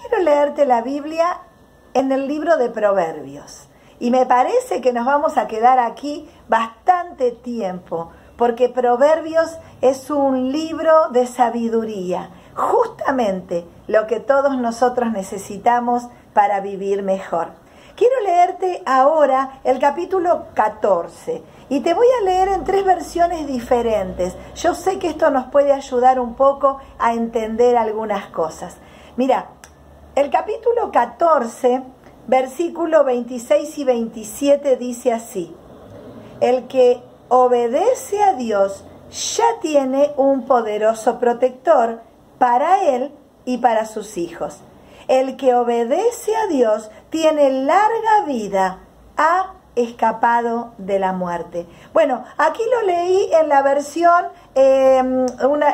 quiero leerte la Biblia en el libro de Proverbios. Y me parece que nos vamos a quedar aquí bastante tiempo, porque Proverbios es un libro de sabiduría, justamente lo que todos nosotros necesitamos para vivir mejor. Quiero leerte ahora el capítulo 14 y te voy a leer en tres versiones diferentes. Yo sé que esto nos puede ayudar un poco a entender algunas cosas. Mira, el capítulo 14, versículo 26 y 27 dice así, el que obedece a Dios ya tiene un poderoso protector para él y para sus hijos. El que obedece a Dios tiene larga vida, ha escapado de la muerte. Bueno, aquí lo leí en la versión, em,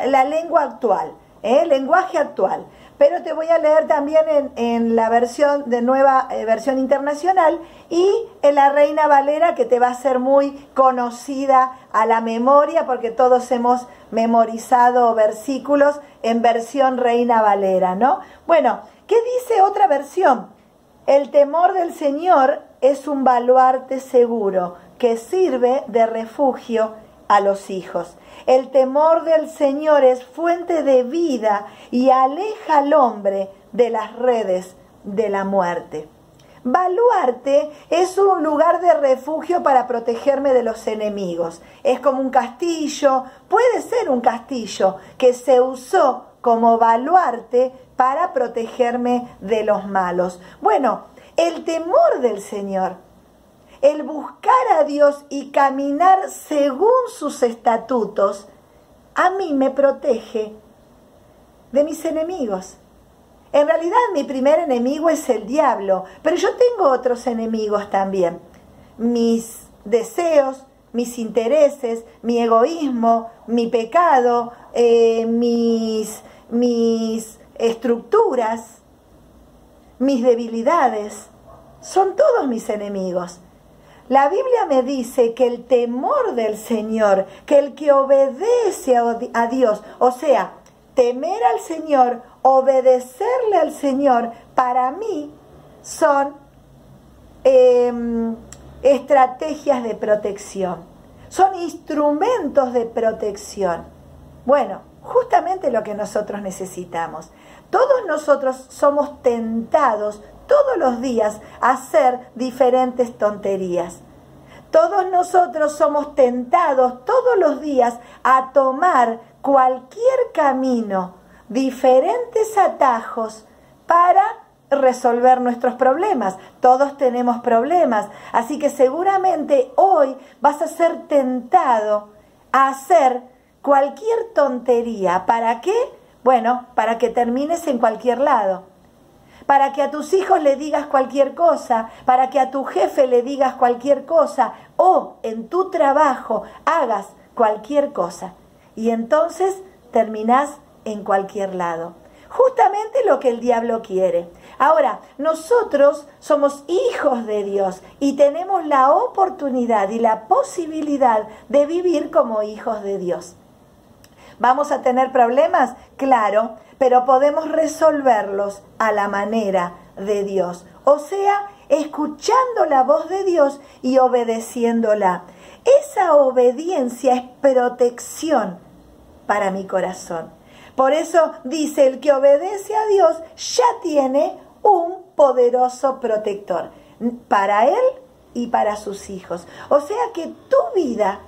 la lengua actual, ¿eh? lenguaje actual pero te voy a leer también en, la versión de nueva eh, versión internacional y en la Reina Valera que te va a ser muy conocida a la memoria porque todos hemos memorizado versículos en versión Reina Valera, ¿no? Bueno, ¿qué dice otra versión? El temor del Señor es un baluarte seguro que sirve de refugio a los hijos. El temor del Señor es fuente de vida y aleja al hombre de las redes de la muerte. Baluarte es un lugar de refugio para protegerme de los enemigos. Es como un castillo, puede ser un castillo que se usó como baluarte para protegerme de los malos. Bueno, el temor del Señor el buscar a Dios y caminar según sus estatutos, a mí me protege de mis enemigos. En realidad mi primer enemigo es el diablo, pero yo tengo otros enemigos también. Mis deseos, mis intereses, mi egoísmo, mi pecado, eh, mis, mis estructuras, mis debilidades, son todos mis enemigos. La Biblia me dice que el temor del Señor, que el que obedece a Dios, o sea, temer al Señor, obedecerle al Señor, para mí son em, estrategias de protección, son instrumentos de protección. Bueno, justamente lo que nosotros necesitamos. Todos nosotros somos tentados todos los días hacer diferentes tonterías. Todos nosotros somos tentados todos los días a tomar cualquier camino, diferentes atajos para resolver nuestros problemas. Todos tenemos problemas, así que seguramente hoy vas a ser tentado a hacer cualquier tontería. ¿Para qué? Bueno, para que termines en cualquier lado para que a tus hijos le digas cualquier cosa, para que a tu jefe le digas cualquier cosa o en tu trabajo hagas cualquier cosa. Y entonces terminás en cualquier lado. Justamente lo que el diablo quiere. Ahora, nosotros somos hijos de Dios y tenemos la oportunidad y la posibilidad de vivir como hijos de Dios. ¿Vamos a tener problemas? Claro, pero podemos resolverlos a la manera de Dios. O sea, escuchando la voz de Dios y obedeciéndola. Esa obediencia es protección para mi corazón. Por eso dice, el que obedece a Dios ya tiene un poderoso protector para él y para sus hijos. O sea que tu vida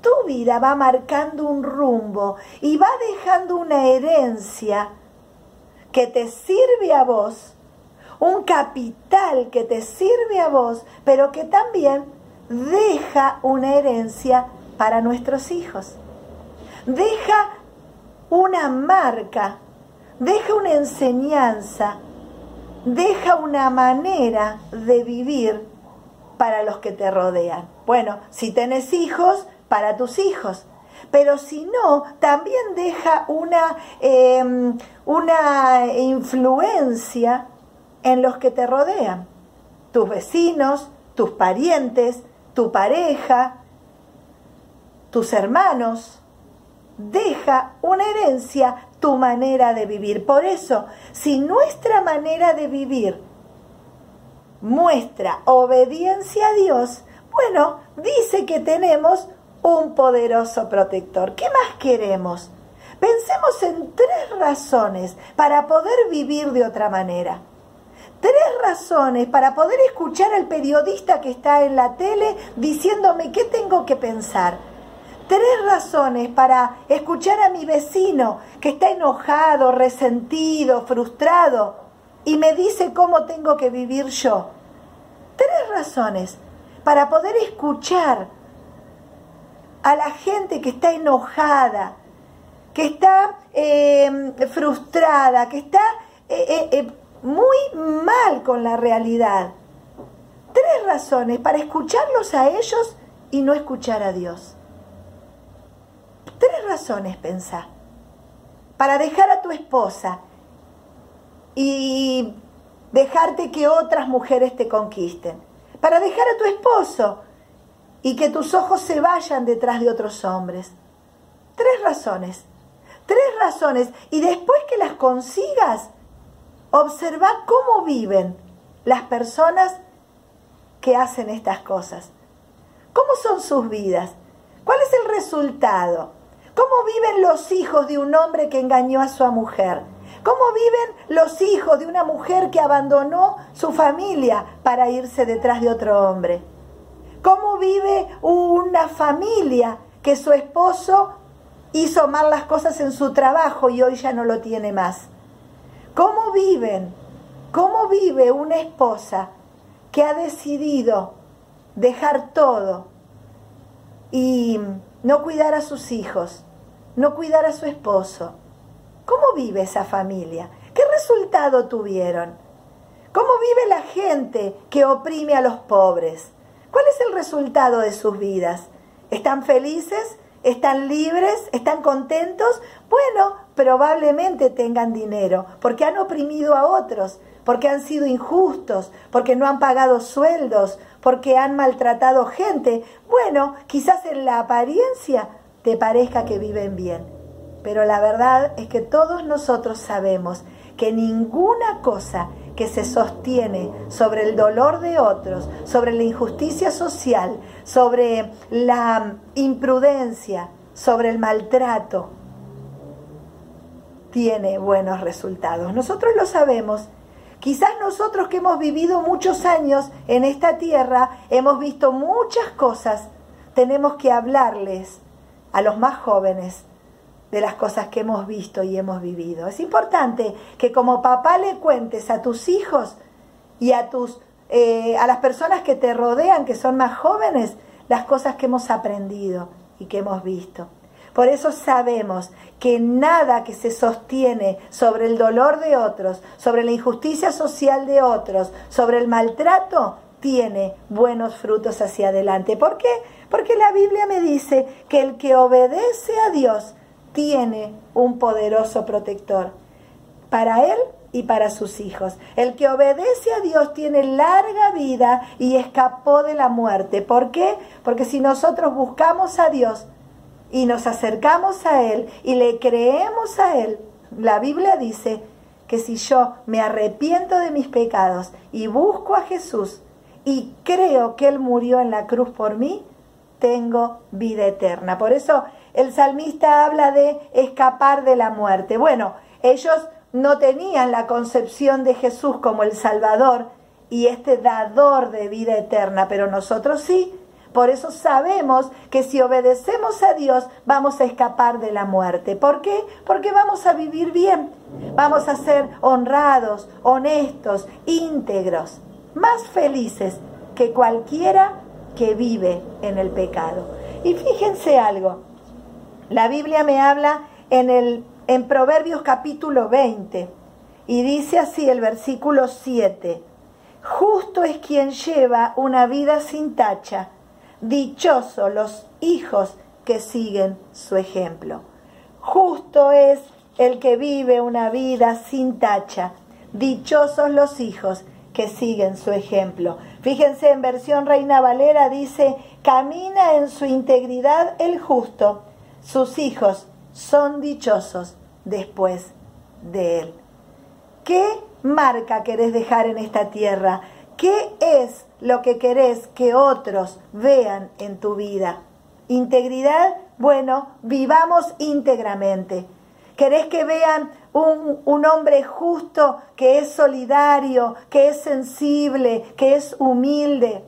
tu vida va marcando un rumbo y va dejando una herencia que te sirve a vos, un capital que te sirve a vos, pero que también deja una herencia para nuestros hijos. Deja una marca, deja una enseñanza, deja una manera de vivir para los que te rodean. Bueno, si tenés hijos, para tus hijos. Pero si no, también deja una, em, una influencia en los que te rodean. Tus vecinos, tus parientes, tu pareja, tus hermanos. deja una herencia tu manera de vivir. Por eso, si nuestra manera de vivir muestra obediencia a Dios, bueno, dice que tenemos un poderoso protector. ¿Qué más queremos? Pensemos en tres razones para poder vivir de otra manera. Tres razones para poder escuchar al periodista que está en la tele diciéndome qué tengo que pensar. Tres razones para escuchar a mi vecino que está enojado, resentido, frustrado y me dice cómo tengo que vivir yo. Tres razones para poder escuchar a la gente que está enojada, que está eh, frustrada, que está eh, eh, muy mal con la realidad. Tres razones para escucharlos a ellos y no escuchar a Dios. Tres razones, pensá. Para dejar a tu esposa y dejarte que otras mujeres te conquisten. Para dejar a tu esposo y que tus ojos se vayan detrás de otros hombres. Tres razones. Tres razones. Y después que las consigas, observa cómo viven las personas que hacen estas cosas. ¿Cómo son sus vidas? ¿Cuál es el resultado? ¿Cómo viven los hijos de un hombre que engañó a su mujer? ¿Cómo viven los hijos de una mujer que abandonó su familia para irse detrás de otro hombre? ¿Cómo vive una familia que su esposo hizo mal las cosas en su trabajo y hoy ya no lo tiene más? ¿Cómo viven? ¿Cómo vive una esposa que ha decidido dejar todo y no cuidar a sus hijos, no cuidar a su esposo? ¿Cómo vive esa familia? ¿Qué resultado tuvieron? ¿Cómo vive la gente que oprime a los pobres? ¿Cuál es el resultado de sus vidas? ¿Están felices? ¿Están libres? ¿Están contentos? Bueno, probablemente tengan dinero, porque han oprimido a otros, porque han sido injustos, porque no han pagado sueldos, porque han maltratado gente. Bueno, quizás en la apariencia te parezca que viven bien, pero la verdad es que todos nosotros sabemos que ninguna cosa que se sostiene sobre el dolor de otros, sobre la injusticia social, sobre la imprudencia, sobre el maltrato, tiene buenos resultados. Nosotros lo sabemos. Quizás nosotros que hemos vivido muchos años en esta tierra, hemos visto muchas cosas, tenemos que hablarles a los más jóvenes de las cosas que hemos visto y hemos vivido. Es importante que como papá le cuentes a tus hijos y a tus eh, a las personas que te rodean, que son más jóvenes, las cosas que hemos aprendido y que hemos visto. Por eso sabemos que nada que se sostiene sobre el dolor de otros, sobre la injusticia social de otros, sobre el maltrato, tiene buenos frutos hacia adelante. ¿Por qué? Porque la Biblia me dice que el que obedece a Dios tiene un poderoso protector para él y para sus hijos. El que obedece a Dios tiene larga vida y escapó de la muerte. ¿Por qué? Porque si nosotros buscamos a Dios y nos acercamos a Él y le creemos a Él, la Biblia dice que si yo me arrepiento de mis pecados y busco a Jesús y creo que Él murió en la cruz por mí, tengo vida eterna. Por eso el salmista habla de escapar de la muerte. Bueno, ellos no tenían la concepción de Jesús como el Salvador y este dador de vida eterna, pero nosotros sí. Por eso sabemos que si obedecemos a Dios vamos a escapar de la muerte. ¿Por qué? Porque vamos a vivir bien, vamos a ser honrados, honestos, íntegros, más felices que cualquiera que vive en el pecado. Y fíjense algo, la Biblia me habla en, el, en Proverbios capítulo 20 y dice así el versículo 7, justo es quien lleva una vida sin tacha, dichoso los hijos que siguen su ejemplo. Justo es el que vive una vida sin tacha, dichosos los hijos que siguen su ejemplo. Fíjense en versión Reina Valera dice, camina en su integridad el justo sus hijos son dichosos después de él. ¿Qué marca querés dejar en esta tierra? ¿Qué es lo que querés que otros vean en tu vida? Integridad, bueno, vivamos íntegramente. ¿Querés que vean un, un, hombre justo, que es solidario, que es sensible, que es humilde?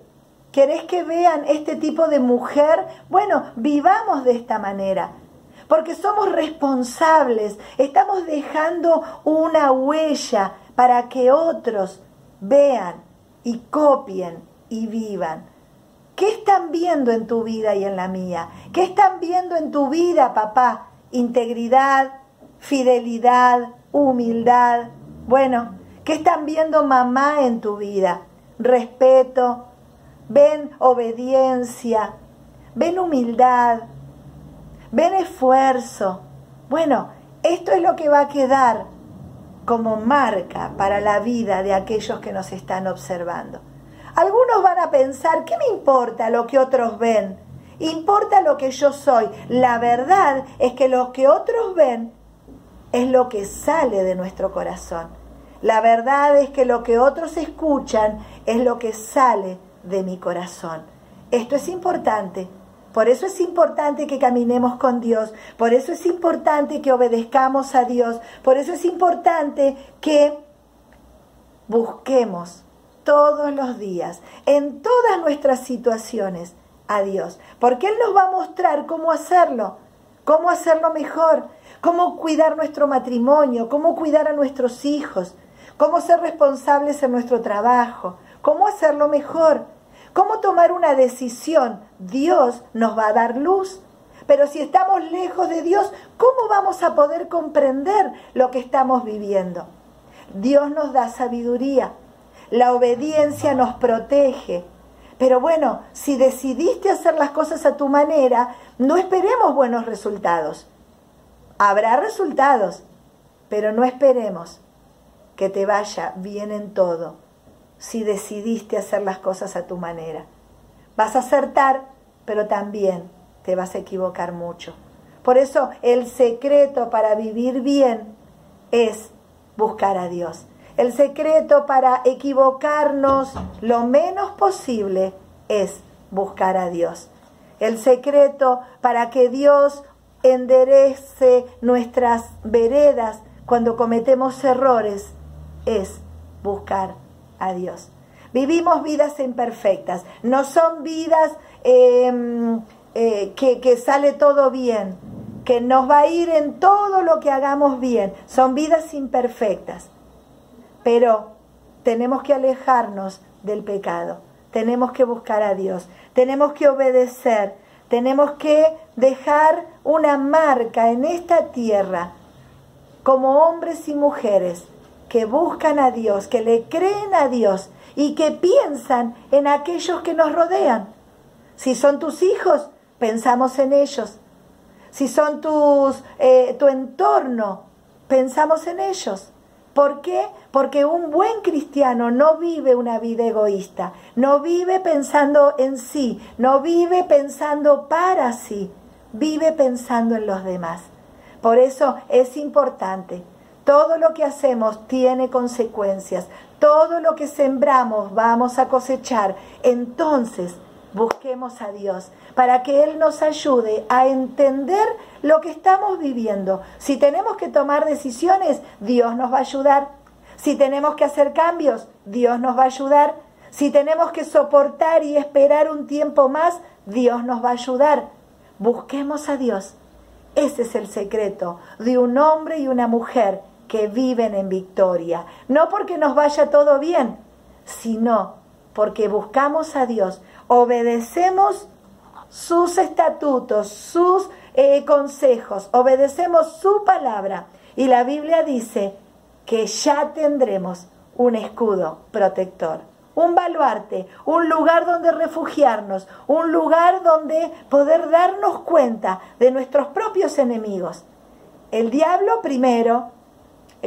¿Querés que vean este tipo de mujer? Bueno, vivamos de esta manera porque somos responsables, estamos dejando una huella para que otros vean y copien y vivan. ¿Qué están viendo en tu vida y en la mía? ¿Qué están viendo en tu vida, papá? Integridad, fidelidad, humildad. Bueno, ¿qué están viendo mamá en tu vida? Respeto, ven obediencia, ven humildad, ven esfuerzo. Bueno, esto es lo que va a quedar como marca para la vida de aquellos que nos están observando. Algunos van a pensar, ¿qué me importa lo que otros ven? Importa lo que yo soy. La verdad es que lo que otros ven es lo que sale de nuestro corazón. La verdad es que lo que otros escuchan es lo que sale de mi corazón. Esto es importante. Por eso es importante que caminemos con Dios, por eso es importante que obedezcamos a Dios, por eso es importante que busquemos todos los días, en todas nuestras situaciones, a Dios, porque Él nos va a mostrar cómo hacerlo, cómo hacerlo mejor, cómo cuidar nuestro matrimonio, cómo cuidar a nuestros hijos, cómo ser responsables en nuestro trabajo, cómo hacerlo mejor. ¿Cómo tomar una decisión? Dios nos va a dar luz. Pero si estamos lejos de Dios, ¿cómo vamos a poder comprender lo que estamos viviendo? Dios nos da sabiduría. La obediencia nos protege. Pero bueno, si decidiste hacer las cosas a tu manera, no esperemos buenos resultados. Habrá resultados, pero no esperemos que te vaya bien en todo si decidiste hacer las cosas a tu manera. Vas a acertar, pero también te vas a equivocar mucho. Por eso el secreto para vivir bien es buscar a Dios. El secreto para equivocarnos lo menos posible es buscar a Dios. El secreto para que Dios enderece nuestras veredas cuando cometemos errores es buscar a Dios. Vivimos vidas imperfectas, no son vidas em, eh, que, que sale todo bien, que nos va a ir en todo lo que hagamos bien, son vidas imperfectas. Pero tenemos que alejarnos del pecado, tenemos que buscar a Dios, tenemos que obedecer, tenemos que dejar una marca en esta tierra como hombres y mujeres que buscan a Dios, que le creen a Dios y que piensan en aquellos que nos rodean. Si son tus hijos, pensamos en ellos. Si son tus, eh, tu entorno, pensamos en ellos. ¿Por qué? Porque un buen cristiano no vive una vida egoísta, no vive pensando en sí, no vive pensando para sí, vive pensando en los demás. Por eso es importante todo lo que hacemos tiene consecuencias. Todo lo que sembramos vamos a cosechar. Entonces, busquemos a Dios para que Él nos ayude a entender lo que estamos viviendo. Si tenemos que tomar decisiones, Dios nos va a ayudar. Si tenemos que hacer cambios, Dios nos va a ayudar. Si tenemos que soportar y esperar un tiempo más, Dios nos va a ayudar. Busquemos a Dios. Ese es el secreto de un hombre y una mujer que viven en victoria. No porque nos vaya todo bien, sino porque buscamos a Dios, obedecemos sus estatutos, sus eh, consejos, obedecemos su palabra. Y la Biblia dice que ya tendremos un escudo protector, un baluarte, un lugar donde refugiarnos, un lugar donde poder darnos cuenta de nuestros propios enemigos. El diablo primero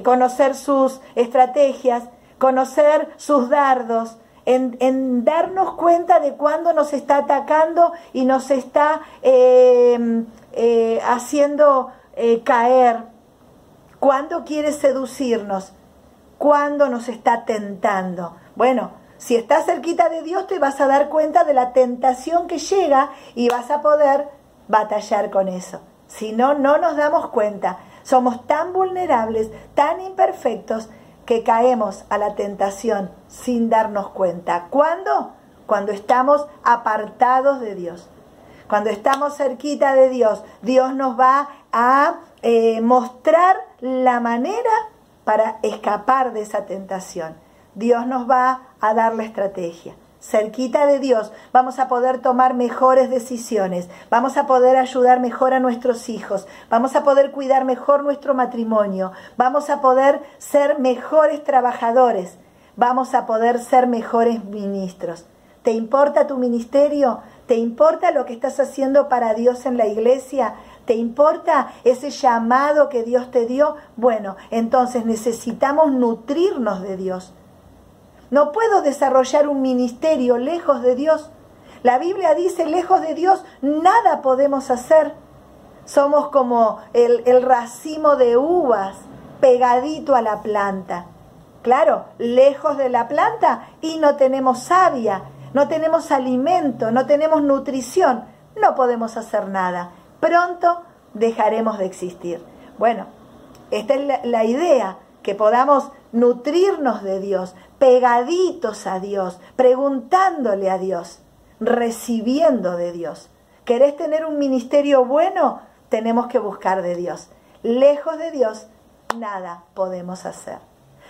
conocer sus estrategias, conocer sus dardos, en, darnos cuenta de cuándo nos está atacando y nos está eh, eh, haciendo eh, caer, cuándo quiere seducirnos, cuándo nos está tentando. Bueno, si estás cerquita de Dios te vas a dar cuenta de la tentación que llega y vas a poder batallar con eso. Si no, no nos damos cuenta. Somos tan vulnerables, tan imperfectos, que caemos a la tentación sin darnos cuenta. ¿Cuándo? Cuando estamos apartados de Dios. Cuando estamos cerquita de Dios, Dios nos va a eh, mostrar la manera para escapar de esa tentación. Dios nos va a dar la estrategia cerquita de Dios, vamos a poder tomar mejores decisiones, vamos a poder ayudar mejor a nuestros hijos, vamos a poder cuidar mejor nuestro matrimonio, vamos a poder ser mejores trabajadores, vamos a poder ser mejores ministros. ¿Te importa tu ministerio? ¿Te importa lo que estás haciendo para Dios en la iglesia? ¿Te importa ese llamado que Dios te dio? Bueno, entonces necesitamos nutrirnos de Dios. No puedo desarrollar un ministerio lejos de Dios. La Biblia dice, lejos de Dios, nada podemos hacer. Somos como el, racimo de uvas pegadito a la planta. Claro, lejos de la planta y no tenemos savia, no tenemos alimento, no tenemos nutrición, no podemos hacer nada. Pronto dejaremos de existir. Bueno, esta es la idea, que podamos nutrirnos de Dios, pegaditos a Dios, preguntándole a Dios, recibiendo de Dios. ¿Querés tener un ministerio bueno? Tenemos que buscar de Dios. Lejos de Dios, nada podemos hacer.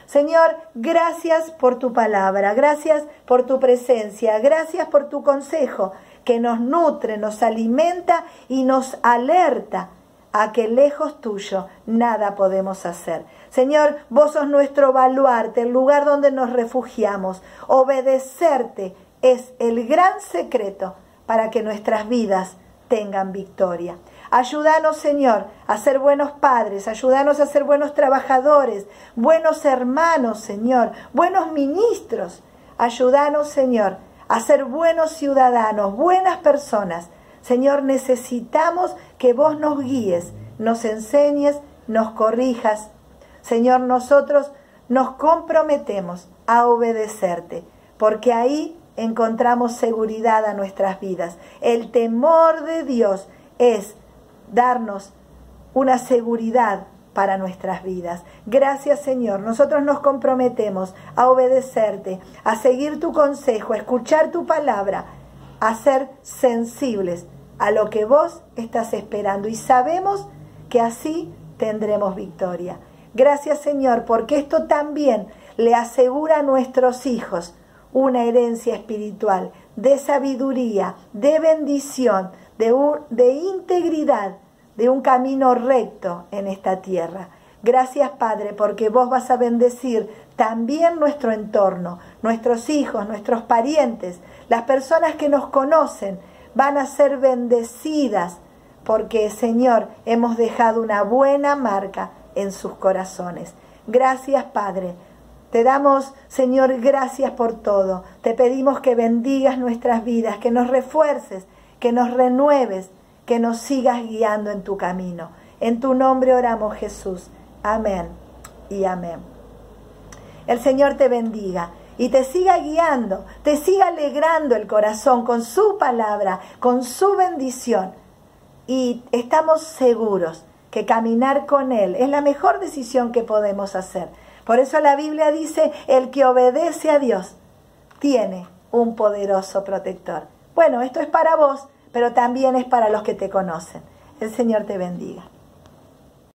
Señor, gracias por tu palabra, gracias por tu presencia, gracias por tu consejo que nos nutre, nos alimenta y nos alerta a que lejos tuyo nada podemos hacer. Señor, vos sos nuestro baluarte, el lugar donde nos refugiamos. Obedecerte es el gran secreto para que nuestras vidas tengan victoria. Ayúdanos, Señor, a ser buenos padres, ayúdanos a ser buenos trabajadores, buenos hermanos, Señor, buenos ministros. Ayúdanos, Señor, a ser buenos ciudadanos, buenas personas. Señor, necesitamos que vos nos guíes, nos enseñes, nos corrijas Señor, nosotros nos comprometemos a obedecerte, porque ahí encontramos seguridad a nuestras vidas. El temor de Dios es darnos una seguridad para nuestras vidas. Gracias Señor, nosotros nos comprometemos a obedecerte, a seguir tu consejo, a escuchar tu palabra, a ser sensibles a lo que vos estás esperando y sabemos que así tendremos victoria. Gracias Señor, porque esto también le asegura a nuestros hijos una herencia espiritual de sabiduría, de bendición, de, de integridad, de un camino recto en esta tierra. Gracias Padre, porque vos vas a bendecir también nuestro entorno, nuestros hijos, nuestros parientes, las personas que nos conocen, van a ser bendecidas, porque Señor, hemos dejado una buena marca en sus corazones. Gracias, Padre. Te damos, Señor, gracias por todo. Te pedimos que bendigas nuestras vidas, que nos refuerces, que nos renueves, que nos sigas guiando en tu camino. En tu nombre oramos, Jesús. Amén y amén. El Señor te bendiga y te siga guiando, te siga alegrando el corazón con su palabra, con su bendición. Y estamos seguros que caminar con Él es la mejor decisión que podemos hacer. Por eso la Biblia dice, el que obedece a Dios tiene un poderoso protector. Bueno, esto es para vos, pero también es para los que te conocen. El Señor te bendiga.